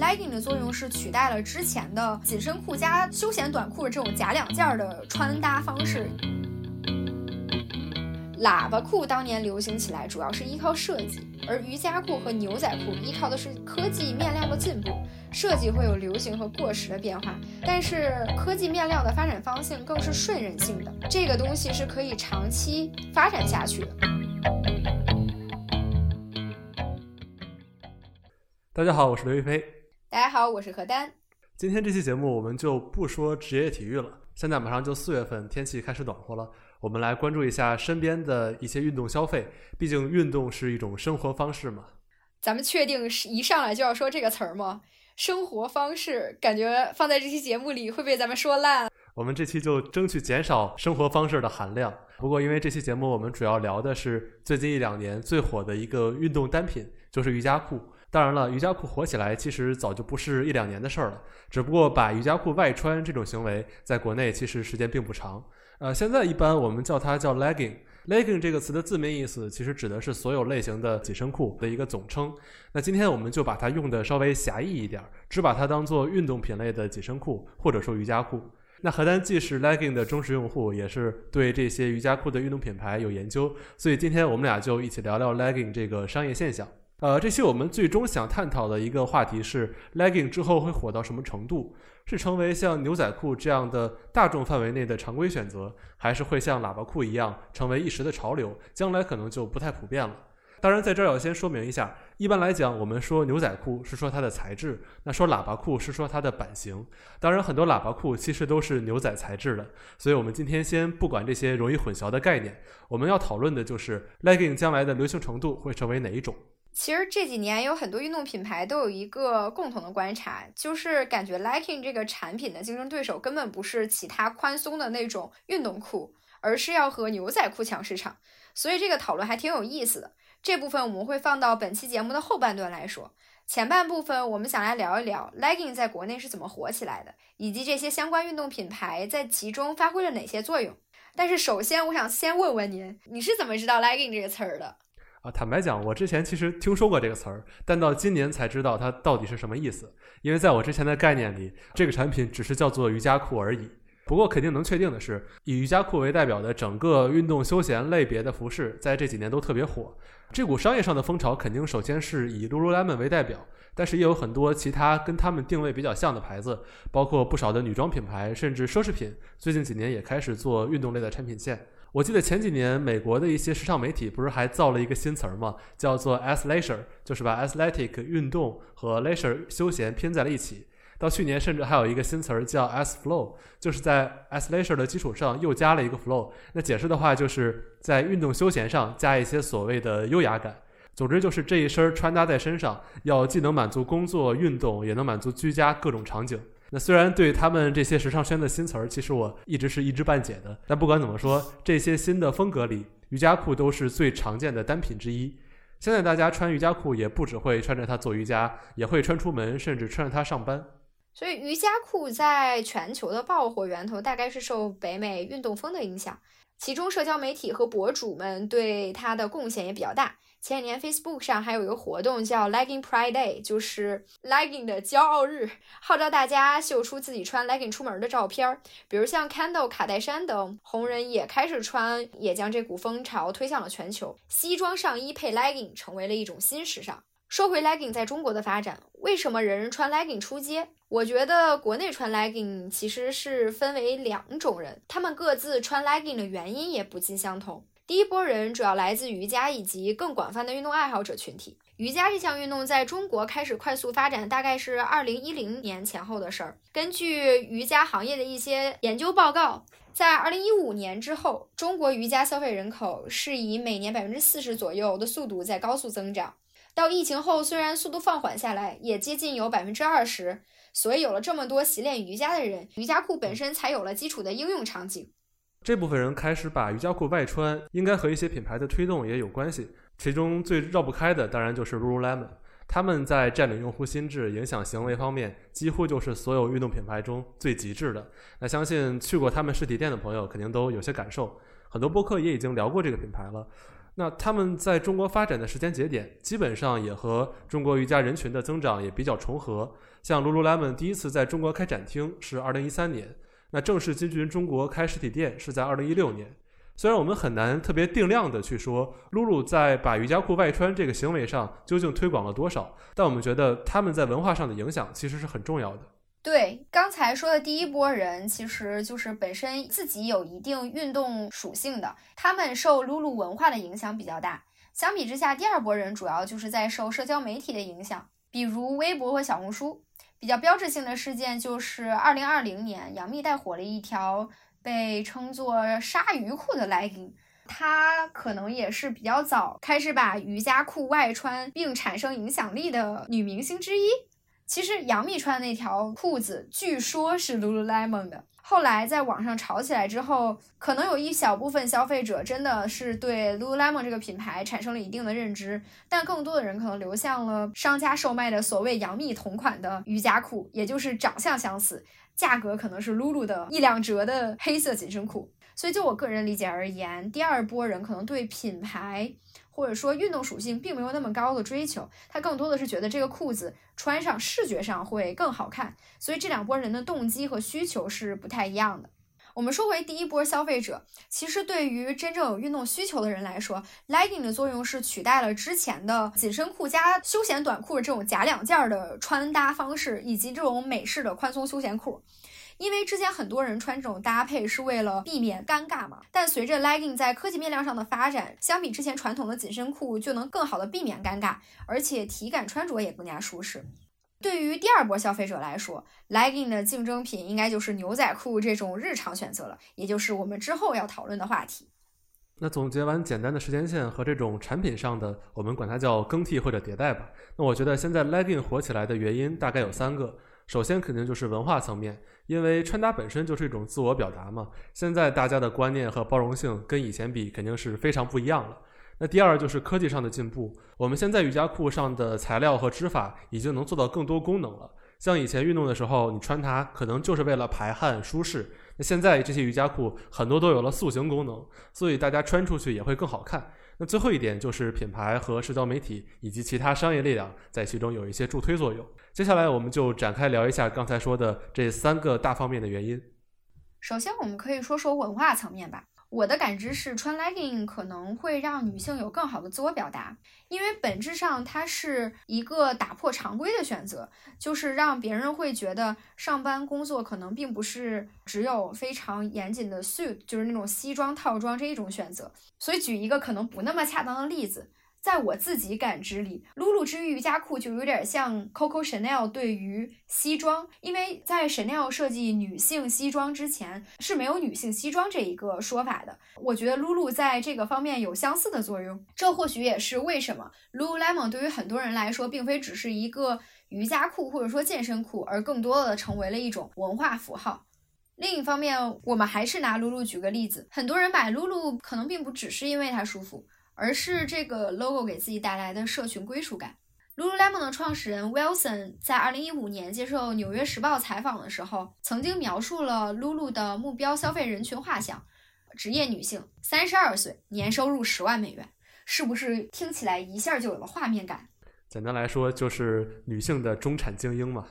legging 的作用是取代了之前的紧身裤加休闲短裤这种假两件的穿搭方式。喇叭裤当年流行起来，主要是依靠设计，而瑜伽裤和牛仔裤依靠的是科技面料的进步。设计会有流行和过时的变化，但是科技面料的发展方向更是顺人性的，这个东西是可以长期发展下去的。大家好，我是刘亦菲。大家好，我是何丹。今天这期节目我们就不说职业体育了，现在马上就四月份，天气开始暖和了。我们来关注一下身边的一些运动消费，毕竟运动是一种生活方式嘛。咱们确定是一上来就要说这个词儿吗？生活方式感觉放在这期节目里会被咱们说烂。我们这期就争取减少生活方式的含量。不过因为这期节目我们主要聊的是最近一两年最火的一个运动单品，就是瑜伽裤。当然了，瑜伽裤火起来其实早就不是一两年的事儿了，只不过把瑜伽裤外穿这种行为在国内其实时间并不长。呃，现在一般我们叫它叫 legging。legging 这个词的字面意思其实指的是所有类型的紧身裤的一个总称。那今天我们就把它用的稍微狭义一点，只把它当做运动品类的紧身裤或者说瑜伽裤。那何丹既是 legging 的忠实用户，也是对这些瑜伽裤的运动品牌有研究，所以今天我们俩就一起聊聊 legging 这个商业现象。呃，这期我们最终想探讨的一个话题是 legging 之后会火到什么程度？是成为像牛仔裤这样的大众范围内的常规选择，还是会像喇叭裤一样成为一时的潮流？将来可能就不太普遍了。当然，在这儿要先说明一下，一般来讲，我们说牛仔裤是说它的材质，那说喇叭裤是说它的版型。当然，很多喇叭裤其实都是牛仔材质的。所以我们今天先不管这些容易混淆的概念，我们要讨论的就是 legging 将来的流行程度会成为哪一种。其实这几年有很多运动品牌都有一个共同的观察，就是感觉 legging 这个产品的竞争对手根本不是其他宽松的那种运动裤，而是要和牛仔裤抢市场。所以这个讨论还挺有意思的。这部分我们会放到本期节目的后半段来说。前半部分我们想来聊一聊 legging 在国内是怎么火起来的，以及这些相关运动品牌在其中发挥了哪些作用。但是首先，我想先问问您，你是怎么知道 legging 这个词儿的？啊，坦白讲，我之前其实听说过这个词儿，但到今年才知道它到底是什么意思。因为在我之前的概念里，这个产品只是叫做瑜伽裤而已。不过肯定能确定的是，以瑜伽裤为代表的整个运动休闲类别的服饰，在这几年都特别火。这股商业上的风潮，肯定首先是以 Lululemon 为代表，但是也有很多其他跟他们定位比较像的牌子，包括不少的女装品牌，甚至奢侈品，最近几年也开始做运动类的产品线。我记得前几年美国的一些时尚媒体不是还造了一个新词儿吗？叫做 athleisure，就是把 athletic 运动和 leisure 休闲拼在了一起。到去年甚至还有一个新词儿叫 ath flow，就是在 athleisure 的基础上又加了一个 flow。那解释的话就是在运动休闲上加一些所谓的优雅感。总之就是这一身穿搭在身上，要既能满足工作运动，也能满足居家各种场景。那虽然对他们这些时尚圈的新词儿，其实我一直是一知半解的，但不管怎么说，这些新的风格里，瑜伽裤都是最常见的单品之一。现在大家穿瑜伽裤也不只会穿着它做瑜伽，也会穿出门，甚至穿着它上班。所以瑜伽裤在全球的爆火源头，大概是受北美运动风的影响，其中社交媒体和博主们对它的贡献也比较大。前几年，Facebook 上还有一个活动叫 Legging Pride Day，就是 Legging 的骄傲日，号召大家秀出自己穿 Legging 出门的照片。比如像 Kendall、卡戴珊等红人也开始穿，也将这股风潮推向了全球。西装上衣配 Legging 成为了一种新时尚。说回 Legging 在中国的发展，为什么人人穿 Legging 出街？我觉得国内穿 Legging 其实是分为两种人，他们各自穿 Legging 的原因也不尽相同。第一波人主要来自瑜伽以及更广泛的运动爱好者群体。瑜伽这项运动在中国开始快速发展，大概是二零一零年前后的事儿。根据瑜伽行业的一些研究报告，在二零一五年之后，中国瑜伽消费人口是以每年百分之四十左右的速度在高速增长。到疫情后，虽然速度放缓下来，也接近有百分之二十。所以有了这么多习练瑜伽的人，瑜伽裤本身才有了基础的应用场景。这部分人开始把瑜伽裤外穿，应该和一些品牌的推动也有关系。其中最绕不开的，当然就是 Lululemon。他们在占领用户心智、影响行为方面，几乎就是所有运动品牌中最极致的。那相信去过他们实体店的朋友，肯定都有些感受。很多播客也已经聊过这个品牌了。那他们在中国发展的时间节点，基本上也和中国瑜伽人群的增长也比较重合。像 Lululemon 第一次在中国开展厅是2013年，那正式进军中国开实体店是在2016年。虽然我们很难特别定量的去说 Lulu 在把瑜伽裤外穿这个行为上究竟推广了多少，但我们觉得他们在文化上的影响其实是很重要的。对，刚才说的第一波人，其实就是本身自己有一定运动属性的，他们受 Lulu 文化的影响比较大。相比之下，第二波人主要就是在受社交媒体的影响，比如微博和小红书。比较标志性的事件就是2020年，杨幂带火了一条被称作“鲨鱼裤”的 legging，她可能也是比较早开始把瑜伽裤外穿并产生影响力的女明星之一。其实杨幂穿的那条裤子，据说是 Lululemon 的。后来在网上炒起来之后，可能有一小部分消费者真的是对 Lululemon 这个品牌产生了一定的认知，但更多的人可能流向了商家售卖的所谓杨幂同款的瑜伽裤，也就是长相相似，价格可能是 Lulu 的一两折的黑色紧身裤。所以就我个人理解而言，第二波人可能对品牌。或者说运动属性并没有那么高的追求，他更多的是觉得这个裤子穿上视觉上会更好看，所以这两拨人的动机和需求是不太一样的。我们说回第一波消费者，其实对于真正有运动需求的人来说，legging 的作用是取代了之前的紧身裤加休闲短裤这种假两件的穿搭方式，以及这种美式的宽松休闲裤。因为之前很多人穿这种搭配是为了避免尴尬嘛，但随着 legging 在科技面料上的发展，相比之前传统的紧身裤就能更好的避免尴尬，而且体感穿着也更加舒适。对于第二波消费者来说，legging 的竞争品应该就是牛仔裤这种日常选择了，也就是我们之后要讨论的话题。那总结完简单的时间线和这种产品上的，我们管它叫更替或者迭代吧。那我觉得现在 legging 火起来的原因大概有三个。首先肯定就是文化层面，因为穿搭本身就是一种自我表达嘛。现在大家的观念和包容性跟以前比肯定是非常不一样了。那第二就是科技上的进步，我们现在瑜伽裤上的材料和织法已经能做到更多功能了。像以前运动的时候，你穿它可能就是为了排汗舒适，那现在这些瑜伽裤很多都有了塑形功能，所以大家穿出去也会更好看。那最后一点就是品牌和社交媒体以及其他商业力量在其中有一些助推作用。接下来我们就展开聊一下刚才说的这三个大方面的原因。首先，我们可以说说文化层面吧。我的感知是，穿 legging 可能会让女性有更好的自我表达，因为本质上它是一个打破常规的选择，就是让别人会觉得上班工作可能并不是只有非常严谨的 suit，就是那种西装套装这一种选择。所以，举一个可能不那么恰当的例子。在我自己感知里，露露之于瑜伽裤就有点像 Coco Chanel 对于西装，因为在 Chanel 设计女性西装之前是没有女性西装这一个说法的。我觉得露露在这个方面有相似的作用，这或许也是为什么 Lululemon 对于很多人来说，并非只是一个瑜伽裤或者说健身裤，而更多的成为了一种文化符号。另一方面，我们还是拿露露举个例子，很多人买露露可能并不只是因为它舒服。而是这个 logo 给自己带来的社群归属感。Lululemon 的创始人 Wilson 在2015年接受《纽约时报》采访的时候，曾经描述了 Lulu 的目标消费人群画像：职业女性，三十二岁，年收入十万美元。是不是听起来一下就有了画面感？简单来说，就是女性的中产精英嘛。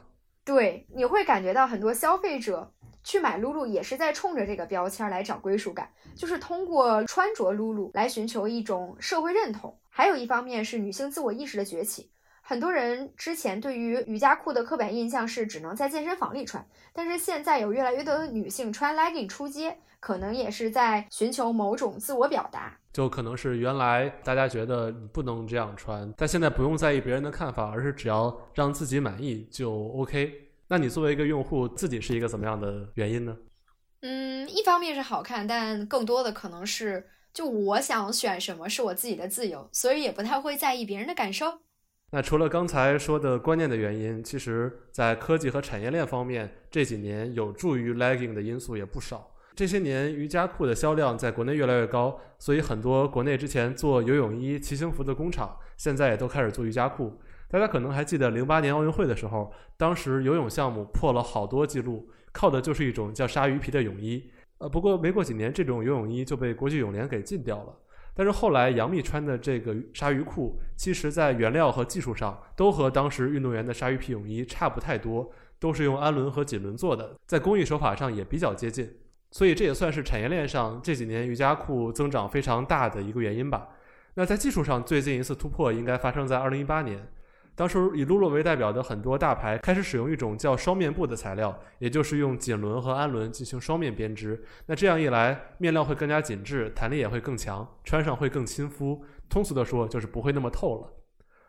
对，你会感觉到很多消费者。去买露露也是在冲着这个标签来找归属感，就是通过穿着露露来寻求一种社会认同。还有一方面是女性自我意识的崛起，很多人之前对于瑜伽裤的刻板印象是只能在健身房里穿，但是现在有越来越多的女性穿 legging 出街，可能也是在寻求某种自我表达。就可能是原来大家觉得不能这样穿，但现在不用在意别人的看法，而是只要让自己满意就 OK。那你作为一个用户，自己是一个怎么样的原因呢？嗯，一方面是好看，但更多的可能是就我想选什么是我自己的自由，所以也不太会在意别人的感受。那除了刚才说的观念的原因，其实在科技和产业链方面，这几年有助于 legging 的因素也不少。这些年瑜伽裤的销量在国内越来越高，所以很多国内之前做游泳衣、骑行服的工厂，现在也都开始做瑜伽裤。大家可能还记得零八年奥运会的时候，当时游泳项目破了好多记录，靠的就是一种叫鲨鱼皮的泳衣。呃，不过没过几年，这种游泳衣就被国际泳联给禁掉了。但是后来杨幂穿的这个鲨鱼裤，其实在原料和技术上都和当时运动员的鲨鱼皮泳衣差不太多，都是用氨纶和锦纶做的，在工艺手法上也比较接近。所以这也算是产业链上这几年瑜伽裤增长非常大的一个原因吧。那在技术上，最近一次突破应该发生在二零一八年。当时以 Lulu 为代表的很多大牌开始使用一种叫双面布的材料，也就是用锦纶和氨纶进行双面编织。那这样一来，面料会更加紧致，弹力也会更强，穿上会更亲肤。通俗的说，就是不会那么透了。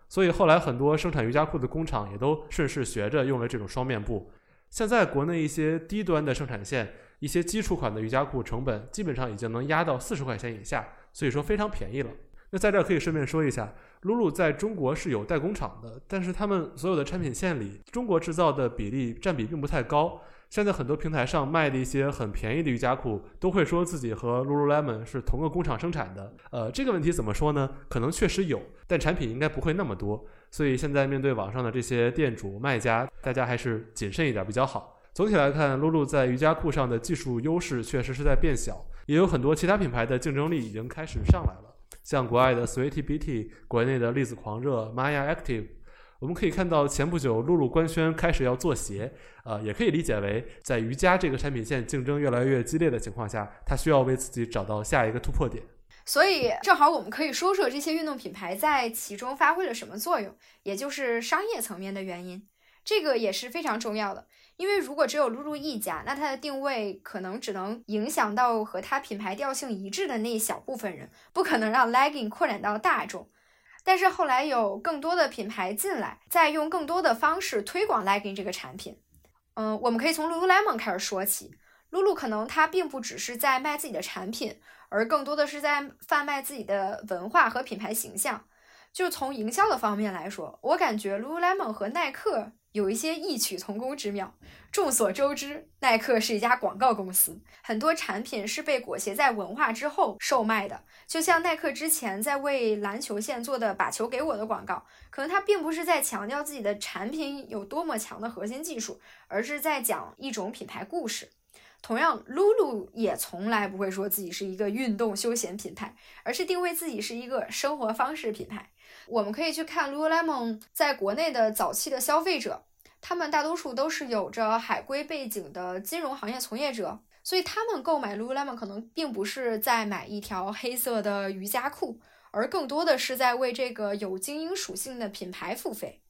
所以后来很多生产瑜伽裤的工厂也都顺势学着用了这种双面布。现在国内一些低端的生产线，一些基础款的瑜伽裤成本基本上已经能压到四十块钱以下，所以说非常便宜了。那在这儿可以顺便说一下。，Lulu 在中国是有代工厂的，但是他们所有的产品线里，中国制造的比例占比并不太高。现在很多平台上卖的一些很便宜的瑜伽裤，都会说自己和 Lululemon 是同个工厂生产的。呃，这个问题怎么说呢？可能确实有，但产品应该不会那么多。所以现在面对网上的这些店主卖家，大家还是谨慎一点比较好。总体来看，，Lulu 在瑜伽裤上的技术优势确实是在变小，也有很多其他品牌的竞争力已经开始上来了。像国外的 Sweety BT，国内的粒子狂热 Maya Active，我们可以看到前不久露露官宣开始要做鞋，啊，也可以理解为在瑜伽这个产品线竞争越来越激烈的情况下，它需要为自己找到下一个突破点。所以正好我们可以说说这些运动品牌在其中发挥了什么作用，也就是商业层面的原因，这个也是非常重要的。因为如果只有露露一家，那它的定位可能只能影响到和它品牌调性一致的那一小部分人，不可能让 legging 扩展到大众。但是后来有更多的品牌进来，再用更多的方式推广 legging 这个产品。嗯，我们可以从 Lululemon 开始说起。露露可能它并不只是在卖自己的产品，而更多的是在贩卖自己的文化和品牌形象。就从营销的方面来说，我感觉 Lululemon 和耐克。有一些异曲同工之妙。众所周知，耐克是一家广告公司，很多产品是被裹挟在文化之后售卖的。就像耐克之前在为篮球线做的“把球给我”的广告，可能它并不是在强调自己的产品有多么强的核心技术，而是在讲一种品牌故事。同样，Lulu 也从来不会说自己是一个运动休闲品牌，而是定位自己是一个生活方式品牌。我们可以去看 Lululemon 在国内的早期的消费者，他们大多数都是有着海归背景的金融行业从业者，所以他们购买 Lululemon 可能并不是在买一条黑色的瑜伽裤，而更多的是在为这个有精英属性的品牌付费。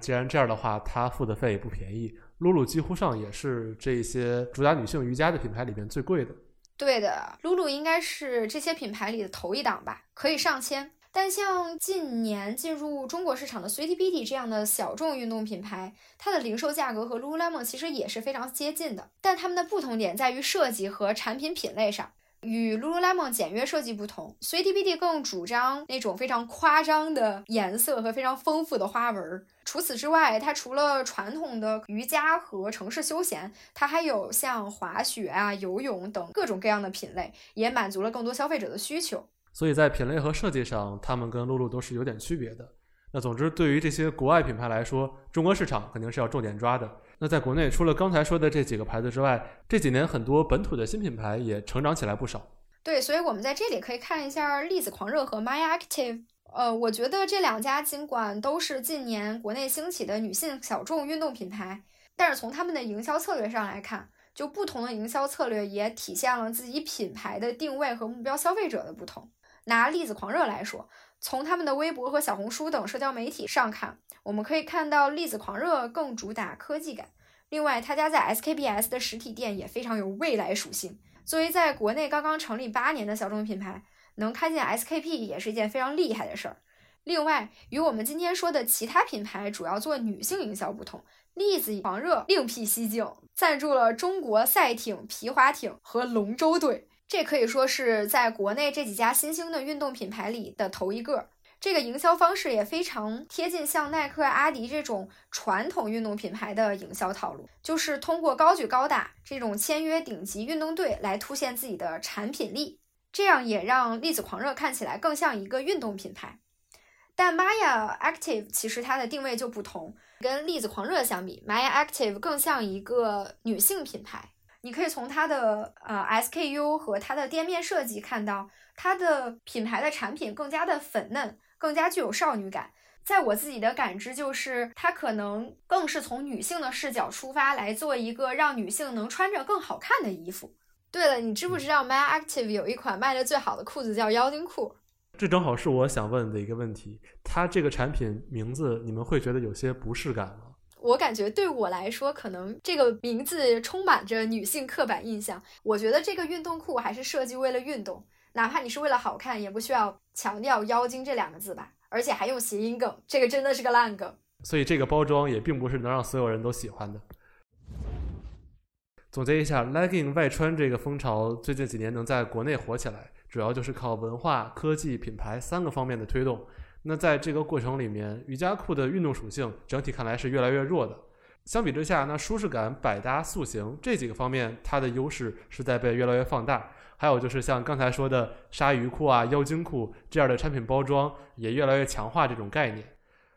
既然这样的话，他付的费也不便宜。露露几乎上也是这些主打女性瑜伽的品牌里面最贵的。对的，露露应该是这些品牌里的头一档吧，可以上千。但像近年进入中国市场的 Sweety Betty 这样的小众运动品牌，它的零售价格和 Lululemon 其实也是非常接近的。但它们的不同点在于设计和产品品类上。与 Lululemon 简约设计不同，Sweety Betty 更主张那种非常夸张的颜色和非常丰富的花纹。除此之外，它除了传统的瑜伽和城市休闲，它还有像滑雪啊、游泳等各种各样的品类，也满足了更多消费者的需求。所以在品类和设计上，他们跟露露都是有点区别的。那总之，对于这些国外品牌来说，中国市场肯定是要重点抓的。那在国内，除了刚才说的这几个牌子之外，这几年很多本土的新品牌也成长起来不少。对，所以我们在这里可以看一下粒子狂热和 My Active。呃，我觉得这两家尽管都是近年国内兴起的女性小众运动品牌，但是从他们的营销策略上来看，就不同的营销策略也体现了自己品牌的定位和目标消费者的不同。拿粒子狂热来说，从他们的微博和小红书等社交媒体上看，我们可以看到粒子狂热更主打科技感。另外，他家在 SKPS 的实体店也非常有未来属性。作为在国内刚刚成立八年的小众品牌，能开进 SKP 也是一件非常厉害的事儿。另外，与我们今天说的其他品牌主要做女性营销不同，粒子狂热另辟蹊径，赞助了中国赛艇、皮划艇和龙舟队。这可以说是在国内这几家新兴的运动品牌里的头一个。这个营销方式也非常贴近像耐克、阿迪这种传统运动品牌的营销套路，就是通过高举高打这种签约顶级运动队来凸显自己的产品力，这样也让粒子狂热看起来更像一个运动品牌。但 Maya Active 其实它的定位就不同，跟粒子狂热相比，Maya Active 更像一个女性品牌。你可以从它的呃 SKU 和它的店面设计看到，它的品牌的产品更加的粉嫩，更加具有少女感。在我自己的感知，就是它可能更是从女性的视角出发来做一个让女性能穿着更好看的衣服。对了，你知不知道 My Active 有一款卖的最好的裤子叫妖精裤？这正好是我想问的一个问题。它这个产品名字，你们会觉得有些不适感吗？我感觉对我来说，可能这个名字充满着女性刻板印象。我觉得这个运动裤还是设计为了运动，哪怕你是为了好看，也不需要强调“妖精”这两个字吧。而且还用谐音梗，这个真的是个烂梗。所以这个包装也并不是能让所有人都喜欢的。总结一下，legging 外穿这个风潮最近几年能在国内火起来，主要就是靠文化、科技、品牌三个方面的推动。那在这个过程里面，瑜伽裤的运动属性整体看来是越来越弱的。相比之下，那舒适感、百搭、塑形这几个方面，它的优势是在被越来越放大。还有就是像刚才说的鲨鱼裤啊、妖精裤这样的产品包装，也越来越强化这种概念。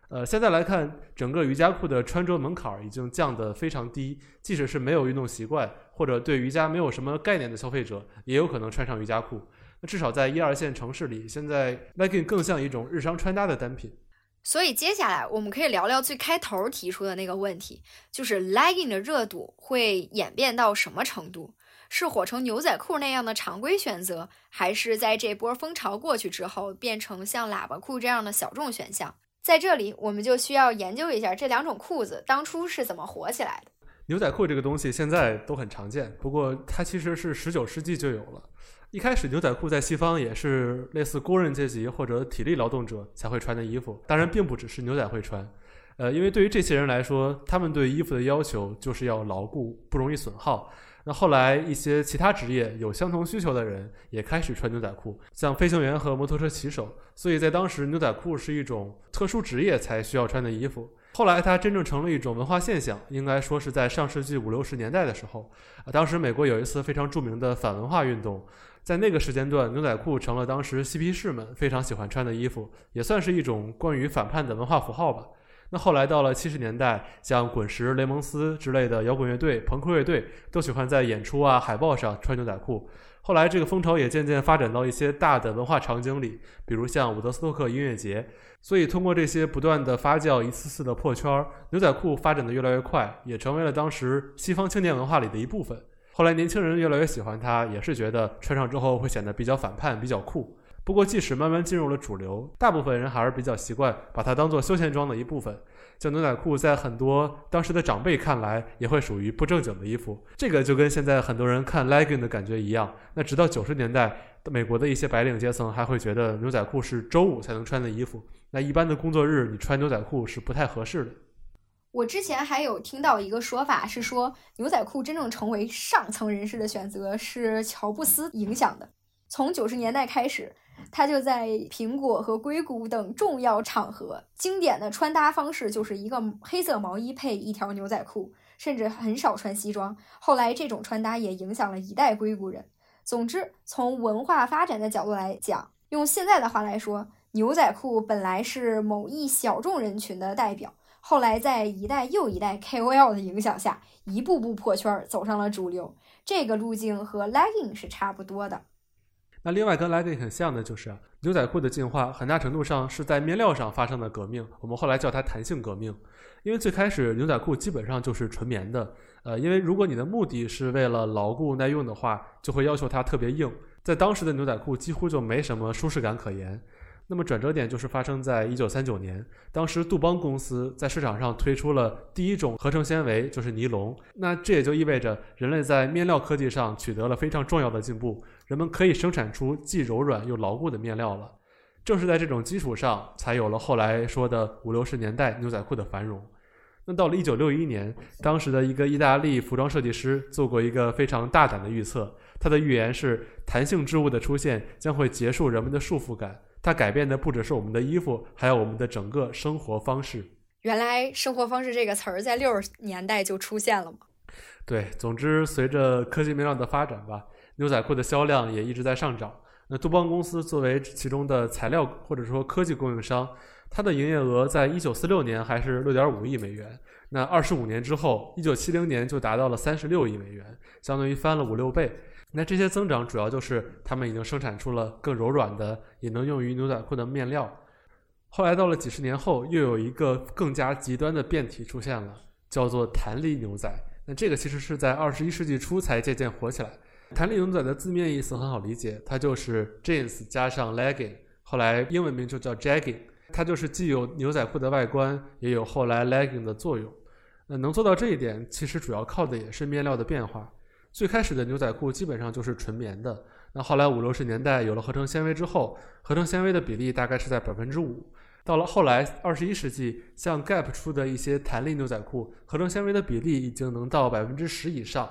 呃，现在来看，整个瑜伽裤的穿着门槛已经降得非常低，即使是没有运动习惯或者对瑜伽没有什么概念的消费者，也有可能穿上瑜伽裤。那至少在一二线城市里，现在 legging 更像一种日常穿搭的单品。所以接下来我们可以聊聊最开头提出的那个问题，就是 legging 的热度会演变到什么程度？是火成牛仔裤那样的常规选择，还是在这波风潮过去之后变成像喇叭裤这样的小众选项？在这里，我们就需要研究一下这两种裤子当初是怎么火起来的。牛仔裤这个东西现在都很常见，不过它其实是十九世纪就有了。一开始，牛仔裤在西方也是类似工人阶级或者体力劳动者才会穿的衣服，当然并不只是牛仔会穿。呃，因为对于这些人来说，他们对衣服的要求就是要牢固，不容易损耗。那后来一些其他职业有相同需求的人也开始穿牛仔裤，像飞行员和摩托车骑手。所以在当时，牛仔裤是一种特殊职业才需要穿的衣服。后来它真正成了一种文化现象，应该说是在上世纪五六十年代的时候。啊，当时美国有一次非常著名的反文化运动，在那个时间段，牛仔裤成了当时嬉皮士们非常喜欢穿的衣服，也算是一种关于反叛的文化符号吧。那后来到了七十年代，像滚石、雷蒙斯之类的摇滚乐队、朋克乐队都喜欢在演出啊、海报上穿牛仔裤。后来这个风潮也渐渐发展到一些大的文化场景里，比如像伍德斯托克音乐节。所以通过这些不断的发酵、一次次的破圈，牛仔裤发展的越来越快，也成为了当时西方青年文化里的一部分。后来年轻人越来越喜欢它，也是觉得穿上之后会显得比较反叛、比较酷。不过，即使慢慢进入了主流，大部分人还是比较习惯把它当做休闲装的一部分。像牛仔裤，在很多当时的长辈看来，也会属于不正经的衣服。这个就跟现在很多人看 legging 的感觉一样。那直到九十年代，美国的一些白领阶层还会觉得牛仔裤是周五才能穿的衣服。那一般的工作日，你穿牛仔裤是不太合适的。我之前还有听到一个说法，是说牛仔裤真正成为上层人士的选择是乔布斯影响的。从九十年代开始。他就在苹果和硅谷等重要场合，经典的穿搭方式就是一个黑色毛衣配一条牛仔裤，甚至很少穿西装。后来这种穿搭也影响了一代硅谷人。总之，从文化发展的角度来讲，用现在的话来说，牛仔裤本来是某一小众人群的代表，后来在一代又一代 KOL 的影响下，一步步破圈，走上了主流。这个路径和 legging 是差不多的。那另外跟 legging 很像的就是牛仔裤的进化，很大程度上是在面料上发生的革命。我们后来叫它弹性革命，因为最开始牛仔裤基本上就是纯棉的。呃，因为如果你的目的是为了牢固耐用的话，就会要求它特别硬。在当时的牛仔裤几乎就没什么舒适感可言。那么转折点就是发生在一九三九年，当时杜邦公司在市场上推出了第一种合成纤维，就是尼龙。那这也就意味着人类在面料科技上取得了非常重要的进步，人们可以生产出既柔软又牢固的面料了。正是在这种基础上，才有了后来说的五六十年代牛仔裤的繁荣。那到了一九六一年，当时的一个意大利服装设计师做过一个非常大胆的预测，他的预言是弹性织物的出现将会结束人们的束缚感。它改变的不只是我们的衣服，还有我们的整个生活方式。原来“生活方式”这个词儿在六十年代就出现了吗？对，总之随着科技面料的发展吧，牛仔裤的销量也一直在上涨。那杜邦公司作为其中的材料或者说科技供应商，它的营业额在一九四六年还是六点五亿美元，那二十五年之后，一九七零年就达到了三十六亿美元，相当于翻了五六倍。那这些增长主要就是他们已经生产出了更柔软的，也能用于牛仔裤的面料。后来到了几十年后，又有一个更加极端的变体出现了，叫做弹力牛仔。那这个其实是在二十一世纪初才渐渐火起来。弹力牛仔的字面意思很好理解，它就是 jeans 加上 legging，后来英文名就叫 jegging。它就是既有牛仔裤的外观，也有后来 legging 的作用。那能做到这一点，其实主要靠的也是面料的变化。最开始的牛仔裤基本上就是纯棉的，那后来五六十年代有了合成纤维之后，合成纤维的比例大概是在百分之五。到了后来，二十一世纪，像 Gap 出的一些弹力牛仔裤，合成纤维的比例已经能到百分之十以上。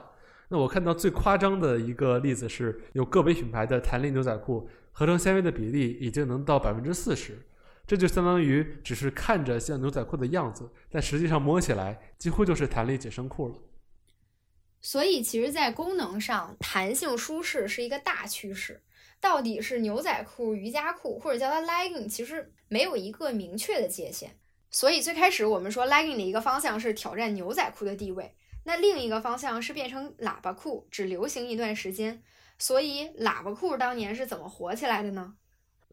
那我看到最夸张的一个例子是，有个别品牌的弹力牛仔裤，合成纤维的比例已经能到百分之四十。这就相当于只是看着像牛仔裤的样子，但实际上摸起来几乎就是弹力紧身裤了。所以，其实，在功能上，弹性舒适是一个大趋势。到底是牛仔裤、瑜伽裤，或者叫它 legging，其实没有一个明确的界限。所以最开始我们说 legging 的一个方向是挑战牛仔裤的地位，那另一个方向是变成喇叭裤，只流行一段时间。所以喇叭裤当年是怎么火起来的呢？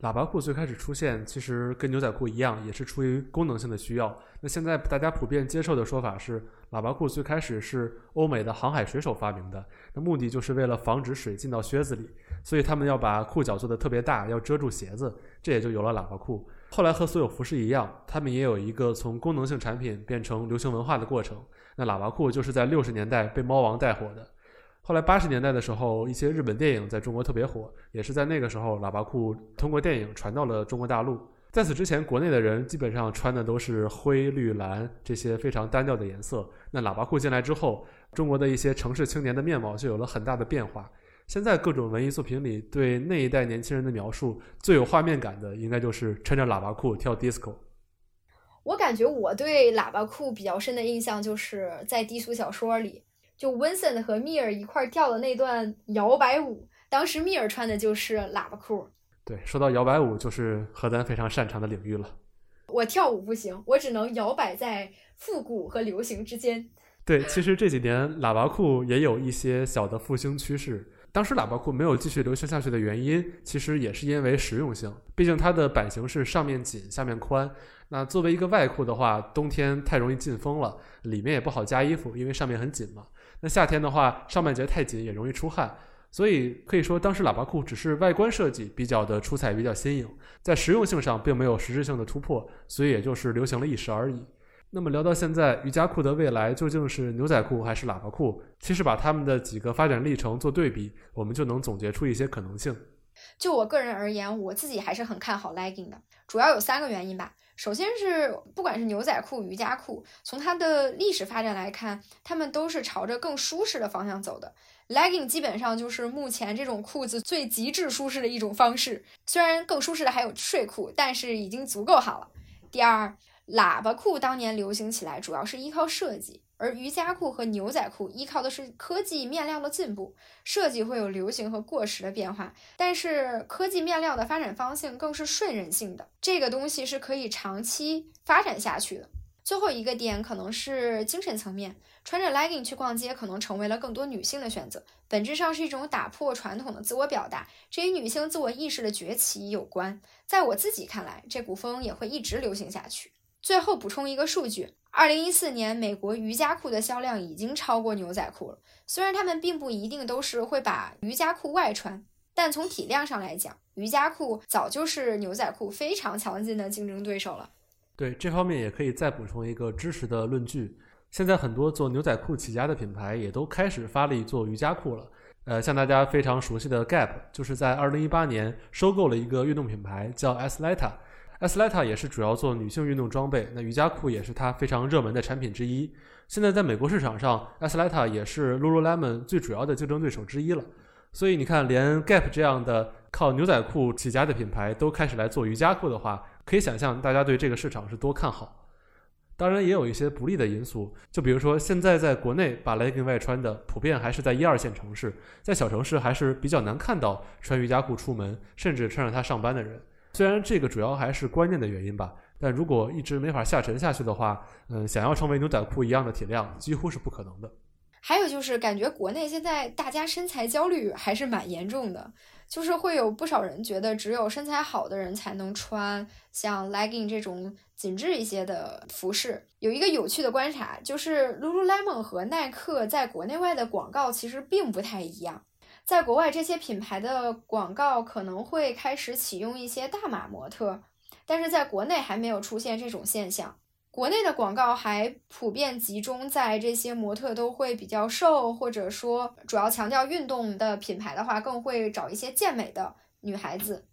喇叭裤最开始出现，其实跟牛仔裤一样，也是出于功能性的需要。那现在大家普遍接受的说法是，喇叭裤最开始是欧美的航海水手发明的，那目的就是为了防止水进到靴子里，所以他们要把裤脚做的特别大，要遮住鞋子，这也就有了喇叭裤。后来和所有服饰一样，他们也有一个从功能性产品变成流行文化的过程。那喇叭裤就是在六十年代被猫王带火的。后来八十年代的时候，一些日本电影在中国特别火，也是在那个时候，喇叭裤通过电影传到了中国大陆。在此之前，国内的人基本上穿的都是灰、绿、蓝这些非常单调的颜色。那喇叭裤进来之后，中国的一些城市青年的面貌就有了很大的变化。现在各种文艺作品里对那一代年轻人的描述最有画面感的，应该就是穿着喇叭裤跳 disco。我感觉我对喇叭裤比较深的印象，就是在低俗小说里。就 Vincent 和米尔一块跳的那段摇摆舞，当时米尔穿的就是喇叭裤。对，说到摇摆舞，就是何丹非常擅长的领域了。我跳舞不行，我只能摇摆在复古和流行之间。对，其实这几年喇叭裤也有一些小的复兴趋势。当时喇叭裤没有继续流行下去的原因，其实也是因为实用性。毕竟它的版型是上面紧，下面宽。那作为一个外裤的话，冬天太容易进风了，里面也不好加衣服，因为上面很紧嘛。那夏天的话，上半截太紧也容易出汗，所以可以说当时喇叭裤只是外观设计比较的出彩，比较新颖，在实用性上并没有实质性的突破，所以也就是流行了一时而已。那么聊到现在，瑜伽裤的未来究竟是牛仔裤还是喇叭裤？其实把它们的几个发展历程做对比，我们就能总结出一些可能性。就我个人而言，我自己还是很看好 legging 的，主要有三个原因吧。首先是不管是牛仔裤、瑜伽裤，从它的历史发展来看，它们都是朝着更舒适的方向走的。legging 基本上就是目前这种裤子最极致舒适的一种方式。虽然更舒适的还有睡裤，但是已经足够好了。第二，喇叭裤当年流行起来主要是依靠设计。而瑜伽裤和牛仔裤依靠的是科技面料的进步，设计会有流行和过时的变化，但是科技面料的发展方向更是顺人性的，这个东西是可以长期发展下去的。最后一个点可能是精神层面，穿着 legging 去逛街可能成为了更多女性的选择，本质上是一种打破传统的自我表达，这与女性自我意识的崛起有关。在我自己看来，这股风也会一直流行下去。最后补充一个数据。二零一四年，美国瑜伽裤的销量已经超过牛仔裤了。虽然他们并不一定都是会把瑜伽裤外穿，但从体量上来讲，瑜伽裤早就是牛仔裤非常强劲的竞争对手了。对这方面也可以再补充一个知识的论据。现在很多做牛仔裤起家的品牌也都开始发力做瑜伽裤了。呃，像大家非常熟悉的 Gap，就是在二零一八年收购了一个运动品牌叫 Athleta。A t h l e t a 也是主要做女性运动装备，那瑜伽裤也是它非常热门的产品之一。现在在美国市场上 a t h l e t a 也是 Lululemon 最主要的竞争对手之一了。所以你看，连 Gap 这样的靠牛仔裤起家的品牌都开始来做瑜伽裤的话，可以想象大家对这个市场是多看好。当然也有一些不利的因素，就比如说现在在国内把 legging 外穿的普遍还是在一二线城市，在小城市还是比较难看到穿瑜伽裤出门，甚至穿着它上班的人。虽然这个主要还是观念的原因吧，但如果一直没法下沉下去的话，嗯，想要成为牛仔裤一样的体量，几乎是不可能的。还有就是，感觉国内现在大家身材焦虑还是蛮严重的，就是会有不少人觉得只有身材好的人才能穿像 legging 这种紧致一些的服饰。有一个有趣的观察，就是 Lululemon 和耐克在国内外的广告其实并不太一样。在国外，这些品牌的广告可能会开始启用一些大码模特，但是在国内还没有出现这种现象。国内的广告还普遍集中在这些模特都会比较瘦，或者说主要强调运动的品牌的话，更会找一些健美的女孩子。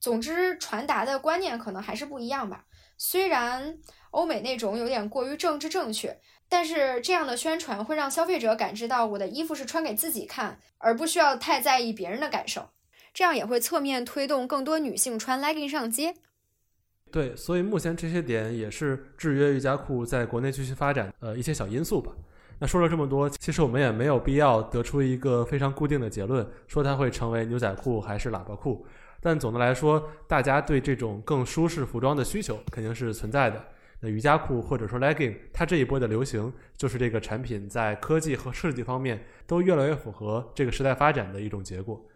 总之，传达的观念可能还是不一样吧。虽然欧美那种有点过于政治正确，但是这样的宣传会让消费者感知到我的衣服是穿给自己看，而不需要太在意别人的感受。这样也会侧面推动更多女性穿 legging 上街。对，所以目前这些点也是制约瑜伽裤在国内继续发展呃一些小因素吧。那说了这么多，其实我们也没有必要得出一个非常固定的结论，说它会成为牛仔裤还是喇叭裤。但总的来说，大家对这种更舒适服装的需求肯定是存在的。那瑜伽裤或者说 legging，它这一波的流行，就是这个产品在科技和设计方面都越来越符合这个时代发展的一种结果。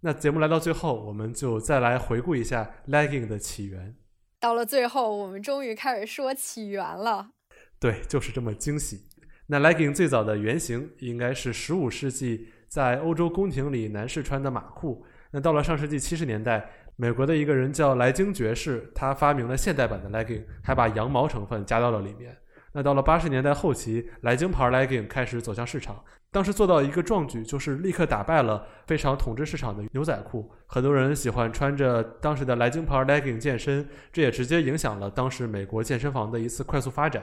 那节目来到最后，我们就再来回顾一下 legging 的起源。到了最后，我们终于开始说起源了。对，就是这么惊喜。那 legging 最早的原型应该是15世纪在欧洲宫廷里男士穿的马裤。那到了上世纪七十年代，美国的一个人叫莱京爵士，他发明了现代版的 legging，还把羊毛成分加到了里面。那到了八十年代后期，莱京牌 legging 开始走向市场。当时做到一个壮举，就是立刻打败了非常统治市场的牛仔裤。很多人喜欢穿着当时的莱京牌 legging 健身，这也直接影响了当时美国健身房的一次快速发展。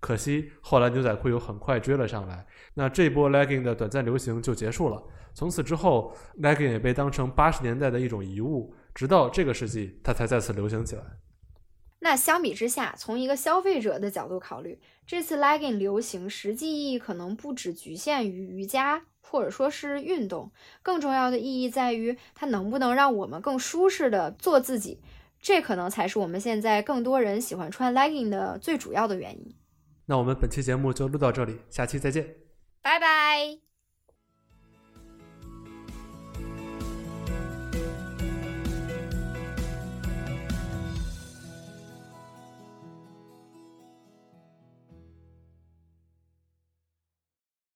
可惜后来牛仔裤又很快追了上来，那这波 legging 的短暂流行就结束了。从此之后，legging 也被当成八十年代的一种遗物，直到这个世纪，它才再次流行起来。那相比之下，从一个消费者的角度考虑，这次 legging 流行实际意义可能不只局限于瑜伽或者说是运动，更重要的意义在于它能不能让我们更舒适的做自己，这可能才是我们现在更多人喜欢穿 legging 的最主要的原因。那我们本期节目就录到这里，下期再见，拜拜。